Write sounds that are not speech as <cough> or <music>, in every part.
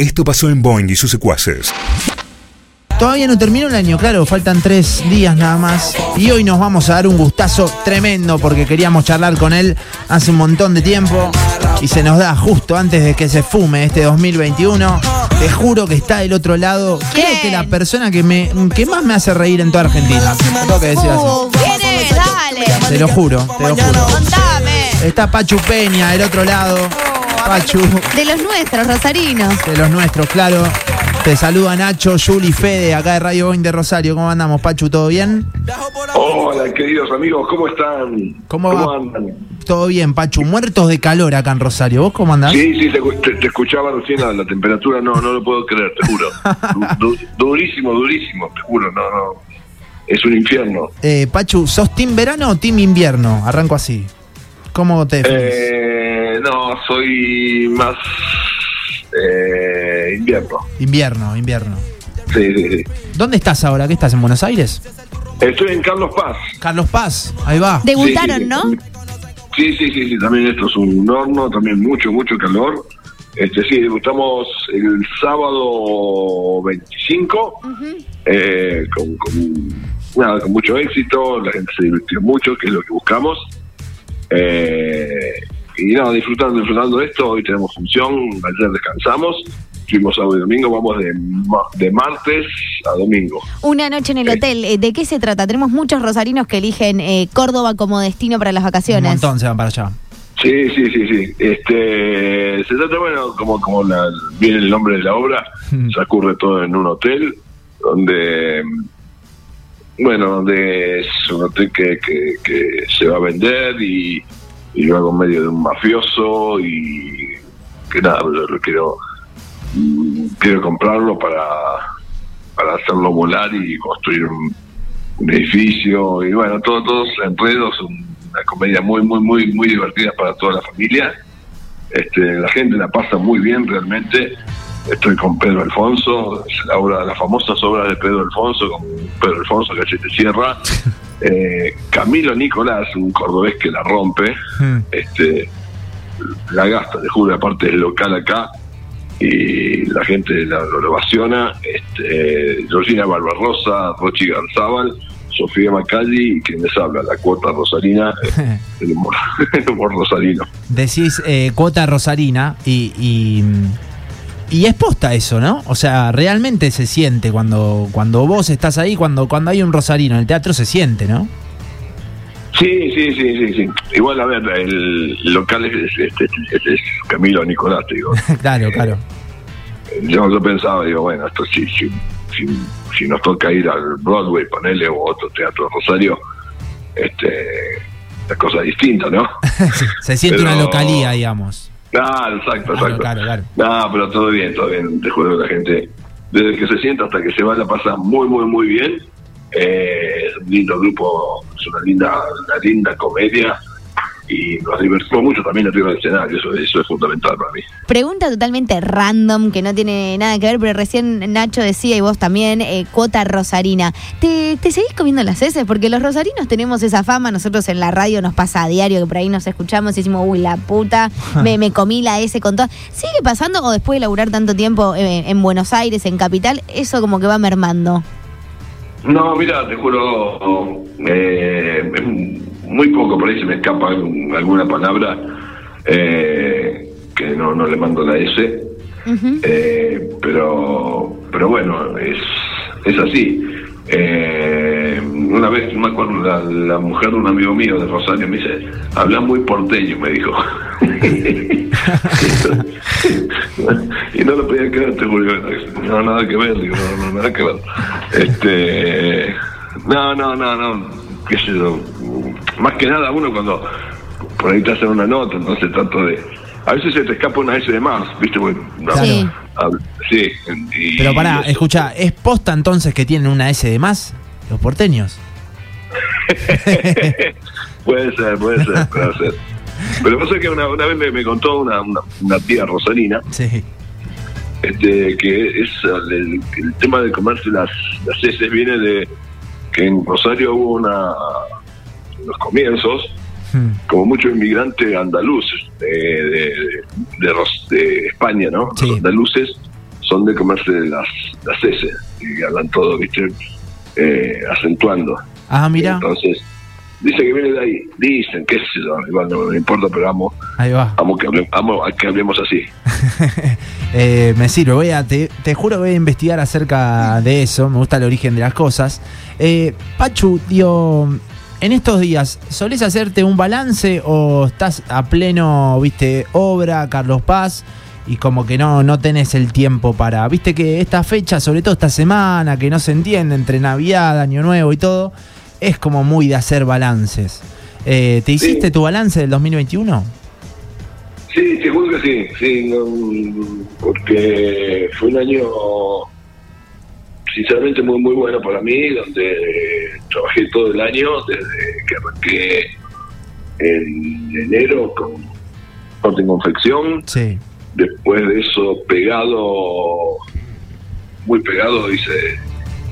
Esto pasó en Boeing y sus secuaces. Todavía no terminó el año, claro, faltan tres días nada más. Y hoy nos vamos a dar un gustazo tremendo porque queríamos charlar con él hace un montón de tiempo. Y se nos da justo antes de que se fume este 2021. Te juro que está del otro lado. Creo que la persona que, me, que más me hace reír en toda Argentina. Tengo que decir así. Uh, ¿Quién es? Dale. Te lo juro, te lo juro. Contame. Está Pachu Peña del otro lado. Pachu, De los nuestros, rosarinos. de los nuestros, claro. Te saluda Nacho, Juli, Fede, acá de Radio Boeing de Rosario. ¿Cómo andamos, Pachu? ¿Todo bien? Hola, queridos amigos, ¿cómo están? ¿Cómo va? andan? Todo bien, Pachu. Muertos de calor acá en Rosario. ¿Vos cómo andás? Sí, sí, te, te- te escuchaba recién la, la temperatura, no, no lo puedo creer, te juro. Du- du- durísimo, durísimo, te juro, no, no. Es un infierno. Eh, Pachu, ¿sos team verano o team invierno? Arranco así. ¿Cómo te definís? Eh, no, soy más eh, invierno. Invierno, invierno. Sí, sí, sí. ¿Dónde estás ahora? ¿Qué estás? ¿En Buenos Aires? Estoy en Carlos Paz. Carlos Paz, ahí va. Debutaron, Sí, ¿no? Sí, sí, sí, sí, también esto es un horno, también mucho, mucho calor. Este, sí, debutamos el sábado 25, eh, con, con- nada, con mucho éxito, la gente se divirtió mucho, que es lo que buscamos. Eh, y nada, disfrutando, disfrutando de esto, hoy tenemos función, ayer descansamos, fuimos sábado y domingo, vamos de, ma- de martes a domingo. Una noche en el Sí. hotel. Eh, ¿De qué se trata? Tenemos muchos rosarinos que eligen eh, Córdoba como destino para las Un vacaciones. montón se van para allá. Sí, sí, sí, sí. Este, se trata, bueno, como, como la, viene el nombre de la obra, <laughs> se ocurre todo en un hotel, donde, bueno, donde es un hotel que, que, que se va a vender y, y yo hago medio de un mafioso y que nada, yo quiero, quiero comprarlo para, para hacerlo volar y construir un, edificio y bueno, todo, todos enredos, un- una comedia muy, muy, muy, muy divertida para toda la familia. Este, la gente la pasa muy bien realmente. Estoy con Pedro Alfonso, la obra, las famosas obras de Pedro Alfonso, con Pedro Alfonso, Cachete Sierra, <laughs> eh, Camilo Nicolás, un cordobés que la rompe, Hmm. este, la gasta, te juro, aparte es local acá, y la gente la, lo ovaciona, este, Georgina Barbarosa, Rochi Garzábal, Sofía Macalli y quien les habla, la cuota rosarina, <laughs> el humor, <laughs> el humor rosarino. Decís eh, cuota rosarina y, y, y es posta eso, ¿no? O sea, realmente se siente cuando, cuando vos estás ahí, cuando, cuando hay un rosarino en el teatro se siente, ¿no? Sí, sí, sí, sí, sí. Igual, a ver, el local es, es- es- Camilo Nicolás, te digo. <laughs> claro, claro. Yo, yo pensaba, digo, bueno, esto sí, si, si, si nos toca ir al Broadway, ponele, o otro teatro Rosario, este, la cosa es distinta, ¿no? <laughs> se siente Pero- una localía, digamos. Claro, exacto, Claro, exacto. claro, claro. No, pero todo bien, todo bien. Te juro que la gente, desde que se sienta hasta que se va, la pasa muy, muy, muy bien. Eh, un lindo grupo, es una linda, una linda comedia y nos divertimos mucho también arriba del escenario, eso, eso es fundamental para mí. Pregunta totalmente random que no tiene nada que ver, pero recién Nacho decía y vos también, eh, cuota rosarina. ¿Te, ¿Te seguís comiendo las heces? Porque los rosarinos tenemos esa fama, nosotros en la radio nos pasa a diario que por ahí nos escuchamos y decimos, uy, la puta, <laughs> me, me comí la S con todo. ¿Sigue pasando o después de laburar tanto tiempo eh, en Buenos Aires, en Capital, eso como que va mermando? No, mira, te juro, eh, muy poco, por ahí se me escapa alguna palabra eh, que no, no le mando la S, eh, pero pero bueno, es, es así. Eh, una vez, me acuerdo, la, la mujer de un amigo mío de Rosario me dice, habla muy porteño, me dijo. <laughs> y no lo podía creer, te juro. No, nada que ver, digo, no, no, nada que ver. Este, no, no, no, no, qué sé yo. Más que nada uno cuando por ahí te hacen una nota, entonces trato de... A veces se te escapa una S de más, ¿viste? Porque, no, Sí. sí. y- Pero pará, eso. escucha, ¿es posta entonces que tienen una S de más los porteños? <laughs> puede ser, puede ser, puede ser. Pero pasa que una, una vez me, me contó una, una, una tía rosarina Sí. este, que es el, el tema de comerse las, las heces viene de que en Rosario hubo una en los comienzos Hmm. como mucho inmigrante andaluz de, de, de Ros- de España, ¿no? Sí. Los andaluces son de comerse las, las heces, y hablan todo, ¿viste? Eh, acentuando. Ah, mira. Entonces, dice que viene de ahí. Dicen, qué sé yo, igual no me importa, pero amo, Ahí va. amo, que, hable- amo a que hablemos así. <laughs> Eh, me sirve, voy a, te, te juro que voy a investigar acerca de eso, me gusta el origen de las cosas. Eh, Pachu, digo, en estos días, ¿solés hacerte un balance o estás a pleno, viste, obra, Carlos Paz? Y como que no, no tenés el tiempo para. Viste que esta fecha, sobre todo esta semana, que no se entiende entre Navidad, Año Nuevo y todo, es como muy de hacer balances. Eh, ¿Te hiciste Sí. tu balance del 2021? Sí, te juro que sí, sí, no, porque fue un año sinceramente muy muy bueno para mí, donde trabajé todo el año, desde que arranqué en enero con corte confección, Sí. después de eso pegado, muy pegado, hice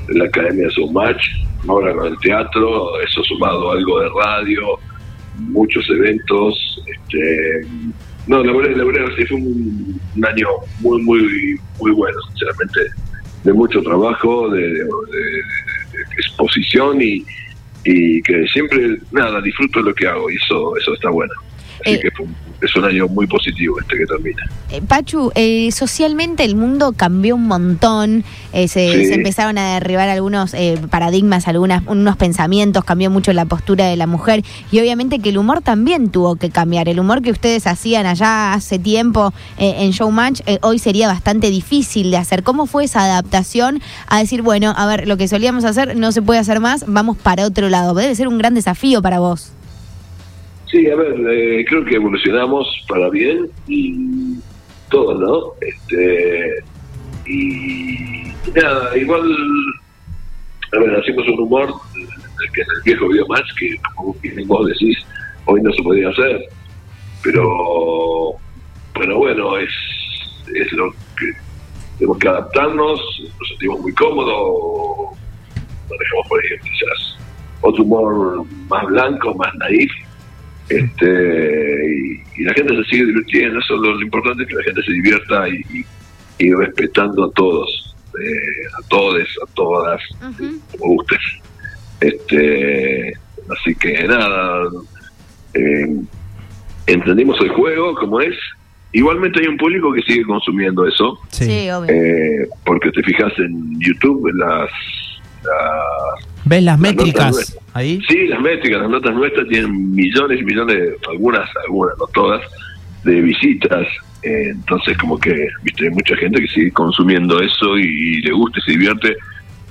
la Academia Match, ahora con el teatro, eso sumado a algo de radio, muchos eventos, este no, la verdad, la verdad sí fue un, año muy, muy, muy bueno, sinceramente, de mucho trabajo, de exposición y, y que siempre, nada, disfruto lo que hago y eso, eso está bueno. Así Eh. que es un año muy positivo este que termina. Eh, Pachu, eh, socialmente el mundo cambió un montón, eh, se, Sí. se empezaron a derribar algunos eh, paradigmas, algunas, unos pensamientos, cambió mucho la postura de la mujer y obviamente que el humor también tuvo que cambiar. El humor que ustedes hacían allá hace tiempo en Showmatch hoy sería bastante difícil de hacer. ¿Cómo fue esa adaptación a decir, bueno, a ver, lo que solíamos hacer no se puede hacer más, vamos para otro lado? Debe ser un gran desafío para vos. Sí, a ver, eh, creo que evolucionamos para bien y todos, ¿no? Este, y nada, igual, a ver, hacemos un humor que en el viejo Biomatch, que como vos decís, hoy no se podía hacer, pero, pero bueno, es, es lo que tenemos que adaptarnos, nos sentimos muy cómodos, manejamos por ahí quizás otro humor más blanco, más naif, este y, y la gente se sigue divirtiendo, eso es lo, lo importante es que la gente se divierta y, y- y respetando a todos, eh, a todos, a todas, como gustes. Este, así que nada, eh, entendimos el juego como es. Igualmente hay un público que sigue consumiendo eso, Sí. obvio. eh, porque te fijas en YouTube, en las, las ¿Ves las Las métricas ahí? Sí, las métricas, las notas nuestras tienen millones y millones, algunas, algunas, no todas, de visitas. Eh, entonces, como que, viste, hay mucha gente que sigue consumiendo eso y, le gusta y se divierte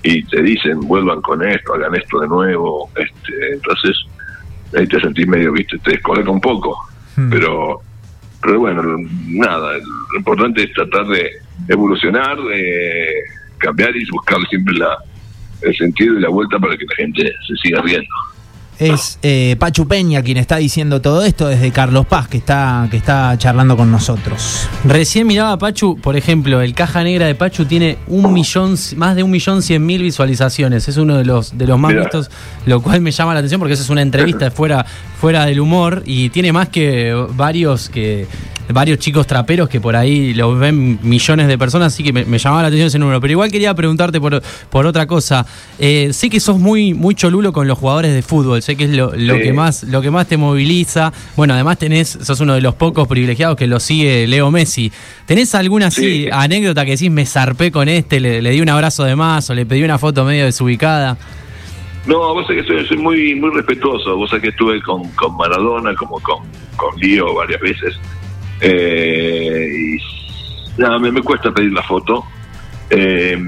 y te dicen, vuelvan con esto, hagan esto de nuevo. este Entonces, ahí te sentís medio, viste, te descoloca un poco. Hmm. Pero, pero bueno, nada, lo importante es tratar de evolucionar, de cambiar y buscar siempre la, el sentido y la vuelta para que la gente se siga riendo. Es eh, Pachu Peña quien está diciendo todo esto desde Carlos Paz, que está, que está charlando con nosotros. Recién miraba a Pachu, por ejemplo, el caja negra de Pachu tiene un millón, más de un millón cien mil visualizaciones. Es uno de los de los más Mirá. vistos, lo cual me llama la atención porque esa es una entrevista <laughs> fuera, fuera del humor y tiene más que varios que varios chicos traperos que por ahí lo ven millones de personas, así que me, me llamaba la atención ese número. Pero igual quería preguntarte por, por otra cosa. Eh, sé que sos muy, muy cholulo con los jugadores de fútbol, sé que es lo, lo Sí. que más, lo que más te moviliza. Bueno, además tenés, sos uno de los pocos privilegiados que lo sigue Leo Messi. ¿Tenés alguna así Sí. anécdota que decís me zarpé con este, le, le di un abrazo de más o le pedí una foto medio desubicada? No, vos sabés que soy, soy muy muy respetuoso. Vos sabés que estuve con, con Maradona, como con, con Lío varias veces. Eh, y nada, me, me cuesta pedir la foto. Eh,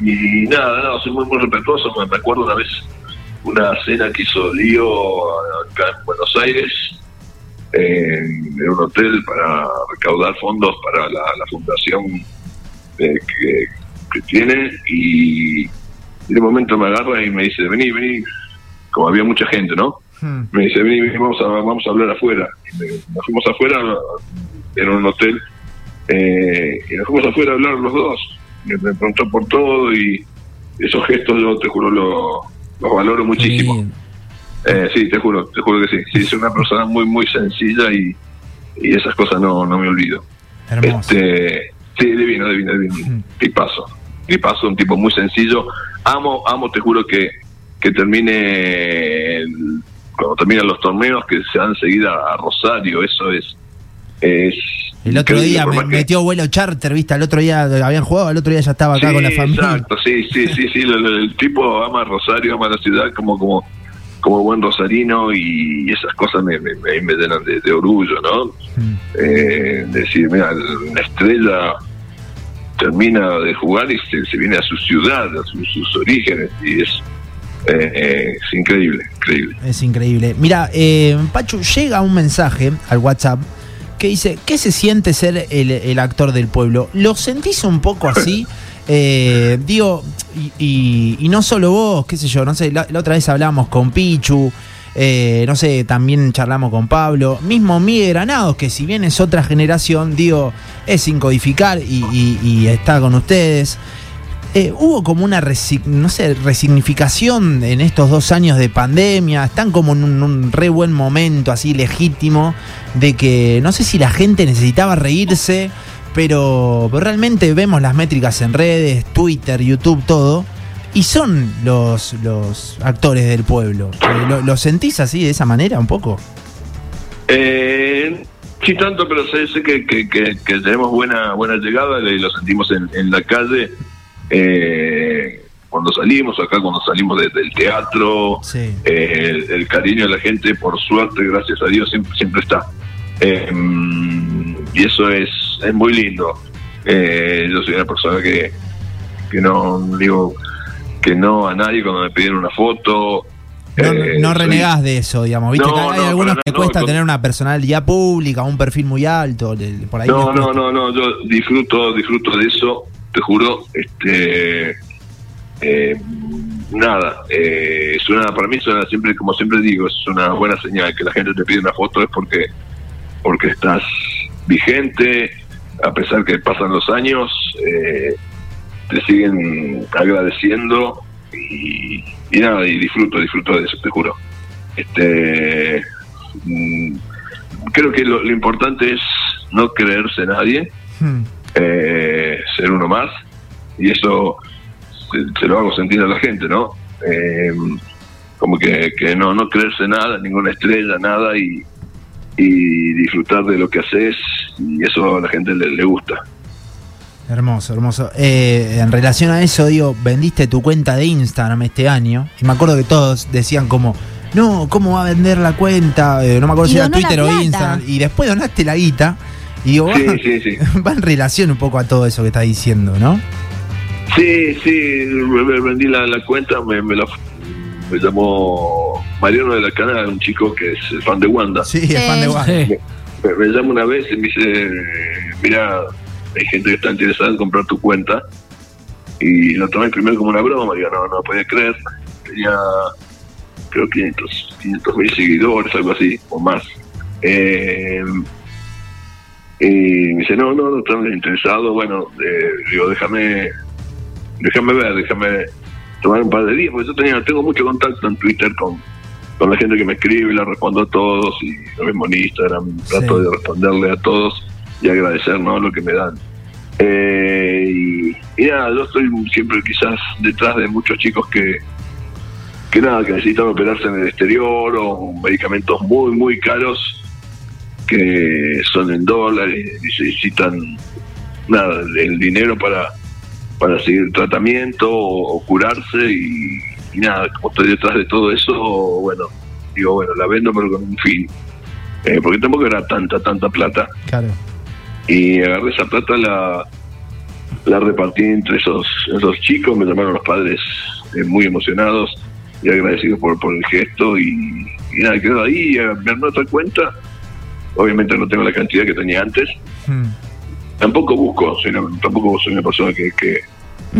y nada, no, soy muy, muy respetuoso. Me, acuerdo una vez una cena que hizo Lío acá en Buenos Aires, eh, en un hotel para recaudar fondos para la, fundación eh, que, tiene. Y un momento me agarra y me dice, vení, vení, como había mucha gente, ¿no? Hmm. Me dice, vení, vení, vamos a, vamos a hablar afuera. Y me- nos fuimos afuera, en un hotel, eh, y nos fuimos afuera a hablar los dos. Me, me preguntó por todo y esos gestos yo te juro lo- los valoro muchísimo. Eh, sí, te juro, te juro que sí. Sí, soy una persona muy, muy sencilla y, y esas cosas no, no me olvido. Hermoso. Este, Sí, divino, divino, divino. Tipazo. Tipazo, un tipo muy sencillo. Amo, amo, te juro que, que termine, el- cuando terminan los torneos, que se dan seguida a Rosario. Eso es. es El otro día me que- metió vuelo charter, ¿viste? El otro día habían jugado, el otro día ya estaba acá Sí, con la familia. Exacto, sí, sí, sí, sí. el tipo ama Rosario, ama la ciudad como como como buen rosarino y esas cosas me, me, me- me llenan de, de orgullo, ¿no? Mm. Eh, decir, mira, una estrella termina de jugar y se, se viene a su ciudad, a su- sus orígenes y es, eh, es increíble, increíble. Es increíble. Mira, eh, Pachu, llega un mensaje al WhatsApp que dice, ¿qué se siente ser el, el actor del pueblo? ¿Lo sentís un poco así? <laughs> Eh, digo, y, y- y no solo vos, qué sé yo, no sé, la, la otra vez hablamos con Pichu, eh, no sé, también charlamos con Pablo, mismo Miguel Granados, que si bien es otra generación, digo, es sin codificar y, y- y está con ustedes. Eh, hubo como una no sé, resignificación en estos dos años de pandemia. Están como en un, un re buen momento, así legítimo, de que no sé si la gente necesitaba reírse, pero, pero realmente vemos las métricas en redes, Twitter, YouTube, todo. Y son los, los actores del pueblo. Eh, ¿Lo, sentís así, de esa manera, un poco? Eh, sí, tanto, pero sé, sé que, tenemos buena buena llegada lo sentimos en, en la calle. Eh, cuando salimos, acá cuando salimos de- del teatro, Sí. eh, el, el cariño de la gente, por suerte, gracias a Dios, siempre, siempre está. Eh, y eso es, es muy lindo. Eh, yo soy una persona que, que no digo que no a nadie cuando me piden una foto. No, Eh, no soy- renegás de eso, digamos. Viste No, que hay no, algunos que cuesta tener una personalidad pública, un perfil muy alto. por ahí No, no, no, no, yo disfruto, disfruto de eso, te juro, este, eh, nada, eh, es una, para mí suena siempre, como siempre digo, es una buena señal que la gente te pide una foto es porque, porque estás vigente, a pesar que pasan los años, eh, te siguen agradeciendo y, y nada, y disfruto, disfruto de eso, te juro. Este, mm, creo que lo, lo importante es no creerse nadie, Hmm. Eh, ser uno más, y eso se, se lo hago sentir a la gente, ¿no? Eh, como que, que no, no creerse nada, ninguna estrella, nada, y, y disfrutar de lo que haces, y eso a la gente le, le gusta. Hermoso, hermoso. Eh, en relación a eso, digo, vendiste tu cuenta de Instagram este año. Y me acuerdo que todos decían como, no, ¿cómo va a vender la cuenta? Eh, no me acuerdo Y si era Twitter o. Instagram. Y después donaste la guita. Y digo, Sí, va, <laughs> sí, sí. va en relación un poco a todo eso que estás diciendo, ¿no? Sí, sí, me- me vendí la, la cuenta, me, me, la, me llamó Mariano de la Canal, un chico que es fan de Wanda. Sí, es fan de Wanda. Me, me llama una vez y me dice, mira, hay gente que está interesada en comprar tu cuenta. Y lo tomé primero como una broma, digo, no, no podía creer. Tenía, creo, 500 mil seguidores, algo así, o más. Eh, y me dice, no, no, no están interesados. Bueno, eh, digo, déjame, déjame ver, déjame tomar un par de días, porque yo tenía, tengo mucho contacto en Twitter con, con la gente que me escribe, la respondo a todos, y lo mismo en Instagram, trato Sí. de responderle a todos y agradecer ¿no? lo que me dan. Eh, y, y nada, yo estoy siempre quizás detrás de muchos chicos que, que nada, que necesitan operarse en el exterior o medicamentos muy, muy caros que son en dólares y necesitan nada, el dinero para, para seguir el tratamiento o, o curarse y, y nada, como estoy detrás de todo eso, bueno, digo, bueno, la vendo pero con un fin. Eh, porque tampoco era tanta, tanta plata Claro. y agarré esa plata la la repartí entre esos esos chicos me llamaron los padres eh, muy emocionados y agradecidos por, por el gesto y, y nada quedó ahí eh, me armé otra cuenta obviamente no tengo la cantidad que tenía antes Hmm. tampoco busco una- tampoco soy una persona que, que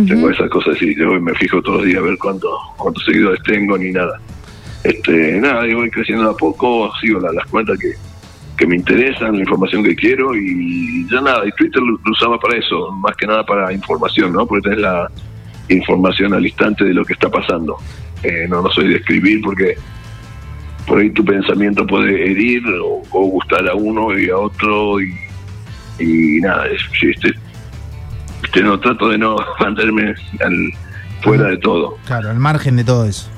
tengo esas cosas y yo me fijo todos los días a ver cuánto, cuántos seguidores tengo ni nada. Este, nada, yo voy creciendo a poco, sigo la- las cuentas que, que me interesan, la información que quiero y ya nada, y Twitter lo, lo usaba para eso, más que nada para información, ¿no? Porque tenés la información al instante de lo que está pasando. Eh, no, no soy de escribir porque por ahí tu pensamiento puede herir o, gustar a uno y a otro y, y nada, es, este, este, no trato de no <laughs> mantenerme al, fuera de todo. Claro, al margen de todo eso.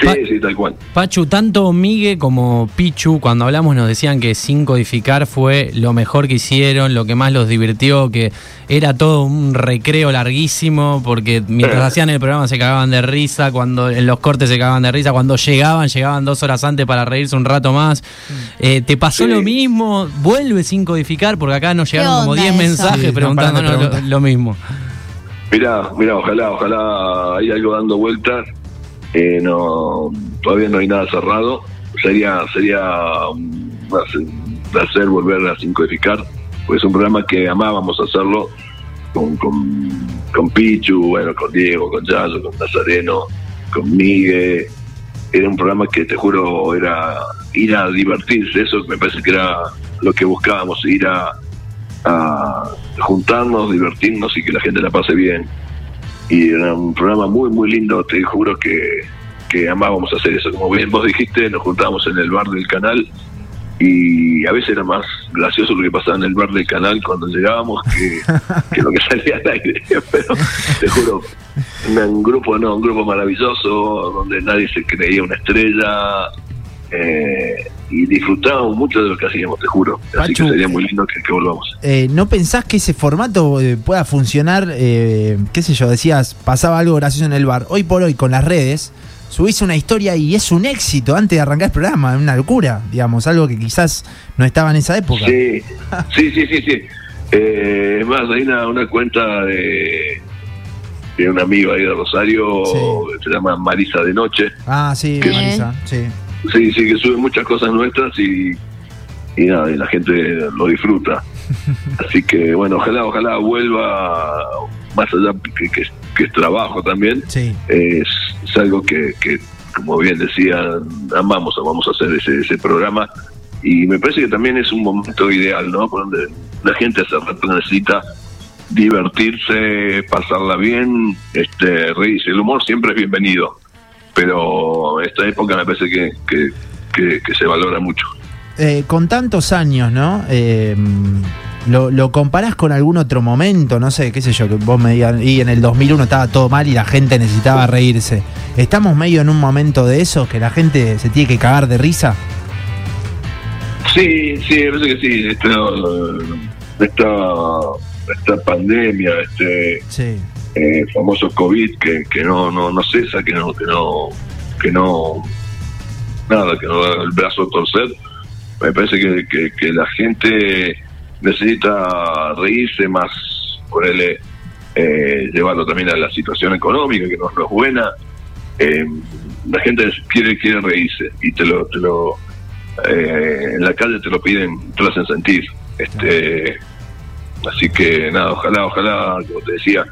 Sí, Pa- sí, tal cual. Pachu, tanto Migue como Pichu, cuando hablamos nos decían que sin codificar fue lo mejor que hicieron, lo que más los divirtió, que era todo un recreo larguísimo, porque mientras hacían el programa se cagaban de risa, cuando en los cortes se cagaban de risa, cuando llegaban, llegaban dos horas antes para reírse un rato más. Eh, ¿Te pasó Sí. lo mismo? ¿Vuelve sin codificar? Porque acá nos llegaron como onda 10 eso? mensajes Sí, no preguntándonos lo, lo mismo. Mira, mira, ojalá, ojalá hay algo dando vueltas. Eh, no, todavía no hay nada cerrado. Sería, sería un placer volver a sincodificar, pues es un programa que amábamos hacerlo con, con, con Pichu, bueno, con Diego, con Yayo, con Nazareno, con Miguel. Era un programa que te juro era ir a divertirse, eso me parece que era lo que buscábamos, ir a, a juntarnos, divertirnos y que la gente la pase bien. Y era un programa muy, muy lindo, te juro que, que amábamos hacer eso. Como bien vos dijiste, nos juntábamos en el bar del canal y a veces era más gracioso lo que pasaba en el bar del canal cuando llegábamos que, <laughs> que lo que salía al aire. <laughs> Pero te juro, un grupo, no, un grupo maravilloso donde nadie se creía una estrella. eh, y disfrutábamos mucho de lo que hacíamos, te juro. Así Pachu, que sería muy lindo que, que volvamos. Eh, ¿No pensás que ese formato eh, pueda funcionar? eh, qué sé yo, decías, pasaba algo gracioso en el bar. Hoy por hoy, con las redes, subís una historia y es un éxito antes de arrancar el programa, una locura, digamos, algo que quizás no estaba en esa época. Sí, sí, sí, sí. sí. Eh, es más, hay una, una cuenta de, de un amigo ahí de Rosario Sí. se llama Marisa de Noche. Ah, sí. Marisa, sí. Sí, sí, que sube muchas cosas nuestras y, y nada, y la gente lo disfruta. <laughs> Así que bueno, ojalá, ojalá vuelva más allá que, que, que es trabajo también. Sí. Es, es algo que, que, como bien decía, amamos, amamos hacer ese, ese programa. Y me parece que también es un momento ideal, ¿no? Por donde la gente hace rato necesita divertirse, pasarla bien, este, reírse. El humor siempre es bienvenido, pero esta época me parece que, que, que- que se valora mucho. Eh, con tantos años, ¿no? Eh, lo, ¿Lo comparás con algún otro momento? No sé, qué sé yo, que vos me digas, y en el 2001 estaba todo mal y la gente necesitaba reírse. ¿Estamos medio en un momento de eso, que la gente se tiene que cagar de risa? Sí, sí, me parece que sí. Esta, esta, esta pandemia, este Sí. Eh, famoso COVID que, que no, no, no cesa, que no, que no, que no, nada, que no da el brazo a torcer. Me parece que, que, la gente necesita reírse más, por él, llevarlo también a la situación económica, que no, no es buena. Eh, la gente quiere, quiere reírse y te lo, te lo eh, en la calle te lo piden, te lo hacen sentir. Este, así que nada, ojalá, ojalá, como te decía,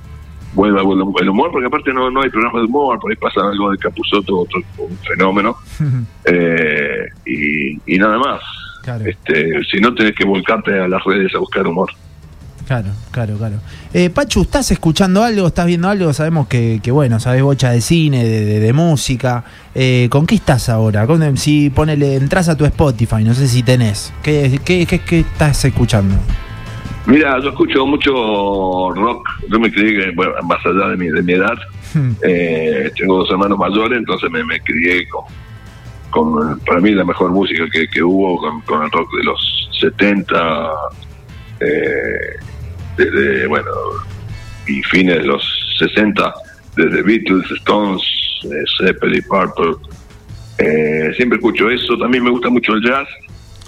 vuelva el humor, porque aparte no, no hay programa de humor, por ahí pasa algo de Capuzoto, otro un fenómeno, <laughs> eh, y, y nada más. Claro. Este, si no, tenés que volcarte a las redes a buscar humor. Claro, claro, claro. Eh, Pachu, ¿estás escuchando algo? ¿Estás viendo algo? Sabemos que, que bueno, sabes bocha de cine, de, de- de música. Eh, ¿Con qué estás ahora? Con- si ponele, entras a tu Spotify, no sé si tenés. ¿Qué, qué, qué, qué estás escuchando? Mira, yo escucho mucho rock, yo me crié, bueno, más allá de mi, de mi edad, eh, tengo dos hermanos mayores, entonces me, me crié con, con, para mí, la mejor música que, que hubo con, con el rock de los 70, eh, desde, bueno, y fines de los 60, desde Beatles, Stones, eh, Zeppelin, Purple. Eh, siempre escucho eso, también me gusta mucho el jazz,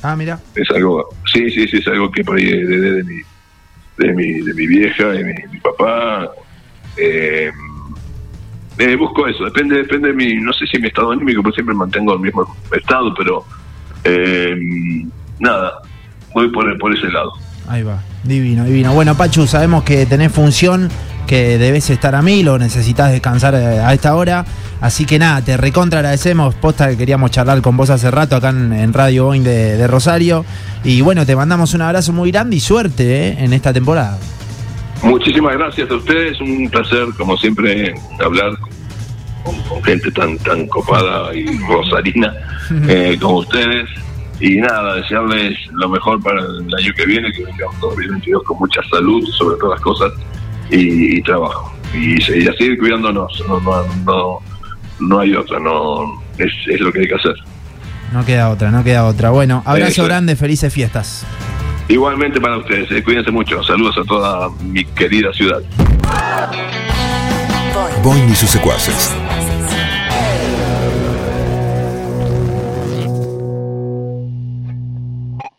Ah, mira. es algo, sí, sí, sí, es algo que por ahí heredé de mi, de mi, de mi vieja, de mi, mi papá. Eh, eh, busco eso, depende, depende de mi, no sé si mi estado anímico, porque siempre mantengo el mismo estado, pero eh, nada, voy por, por ese lado. Ahí va. Divino, divino. Bueno, Pachu, sabemos que tenés función, que debes estar a mil o necesitas descansar eh, a esta hora. Así que nada, te recontra agradecemos. Posta que queríamos charlar con vos hace rato acá en, en Radio Boeing de, de Rosario. Y bueno, te mandamos un abrazo muy grande y suerte eh, en esta temporada. Muchísimas gracias a ustedes, un placer, como siempre, hablar con, con gente tan tan copada y <laughs> rosarina eh, como ustedes. Y nada, desearles lo mejor para el año que viene, que vengamos 2022 con mucha salud, sobre todas las cosas, y, y trabajo. Y, y a seguir cuidándonos, no, no, no, no hay otra, no es, es lo que hay que hacer. No queda otra, no queda otra. Bueno, abrazo Eso grande, felices fiestas. Igualmente para ustedes, eh, cuídense mucho, saludos a toda mi querida ciudad. Boing y sus secuaces.